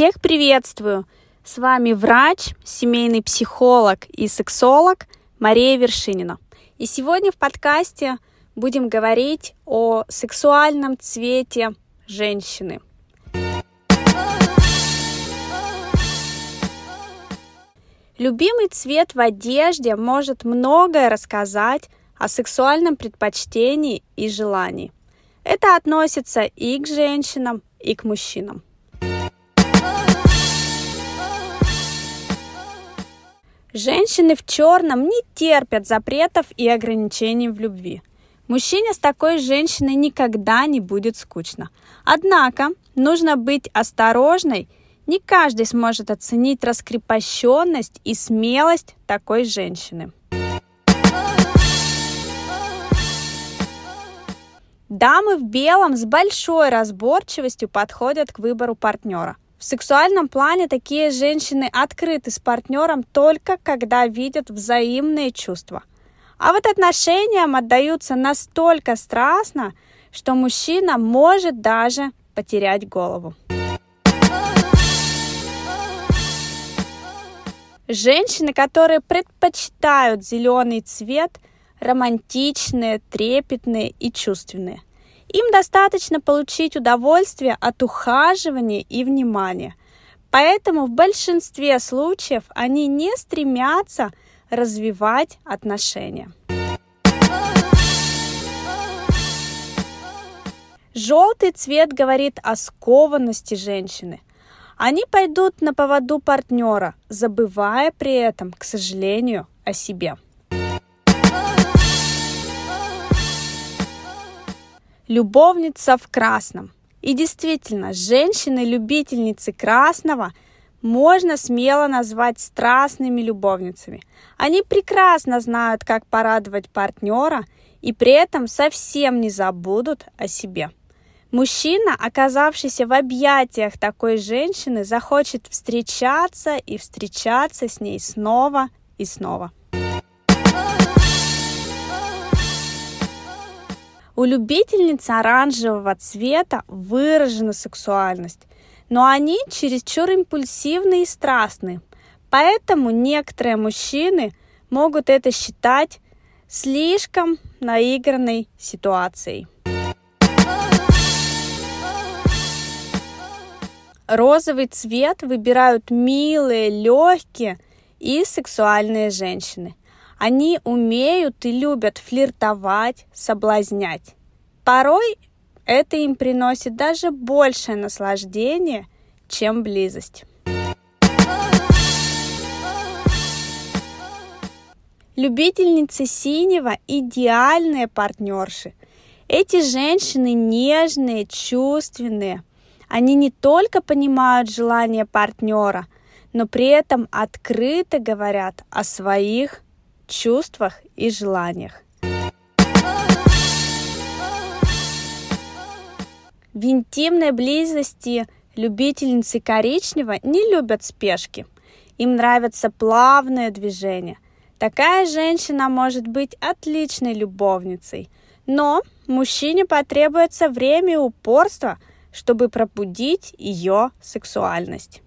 Всех приветствую! С вами врач, семейный психолог и сексолог Мария Вершинина. И сегодня в подкасте будем говорить о сексуальном цвете женщины. Любимый цвет в одежде может многое рассказать о сексуальном предпочтении и желании. Это относится и к женщинам, и к мужчинам. Женщины в черном не терпят запретов и ограничений в любви. Мужчине с такой женщиной никогда не будет скучно. Однако нужно быть осторожной. Не каждый сможет оценить раскрепощенность и смелость такой женщины. Дамы в белом с большой разборчивостью подходят к выбору партнера. В сексуальном плане такие женщины открыты с партнером только когда видят взаимные чувства. А вот отношениям отдаются настолько страстно, что мужчина может даже потерять голову. Женщины, которые предпочитают зеленый цвет, романтичные, трепетные и чувственные – им достаточно получить удовольствие от ухаживания и внимания. Поэтому в большинстве случаев они не стремятся развивать отношения. Желтый цвет говорит о скованности женщины. Они пойдут на поводу партнера, забывая при этом, к сожалению, о себе. Любовница в красном. И действительно, женщины-любительницы красного можно смело назвать страстными любовницами. Они прекрасно знают, как порадовать партнера и при этом совсем не забудут о себе. Мужчина, оказавшийся в объятиях такой женщины, захочет встречаться и встречаться с ней снова и снова. У любительниц оранжевого цвета выражена сексуальность, но они чересчур импульсивны и страстны. Поэтому некоторые мужчины могут это считать слишком наигранной ситуацией. Розовый цвет выбирают милые, легкие и сексуальные женщины. Они умеют и любят флиртовать, соблазнять. Порой это им приносит даже большее наслаждение, чем близость. Любительницы синего – идеальные партнерши. Эти женщины нежные, чувственные. Они не только понимают желания партнера, но при этом открыто говорят о своих чувствах и желаниях. В интимной близости любительницы коричневого не любят спешки. Им нравятся плавные движения. Такая женщина может быть отличной любовницей, но мужчине потребуется время и упорство, чтобы пробудить ее сексуальность.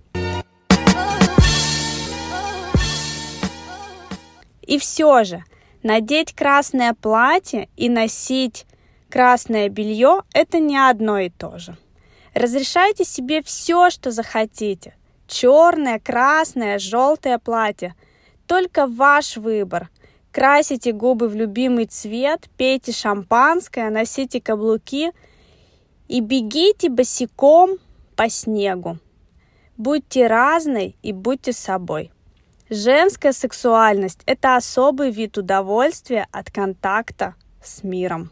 И все же, надеть красное платье и носить красное белье – это не одно и то же. Разрешайте себе все, что захотите. Черное, красное, желтое платье. Только ваш выбор. Красите губы в любимый цвет, пейте шампанское, носите каблуки и бегите босиком по снегу. Будьте разной и будьте собой. Женская сексуальность – это особый вид удовольствия от контакта с миром.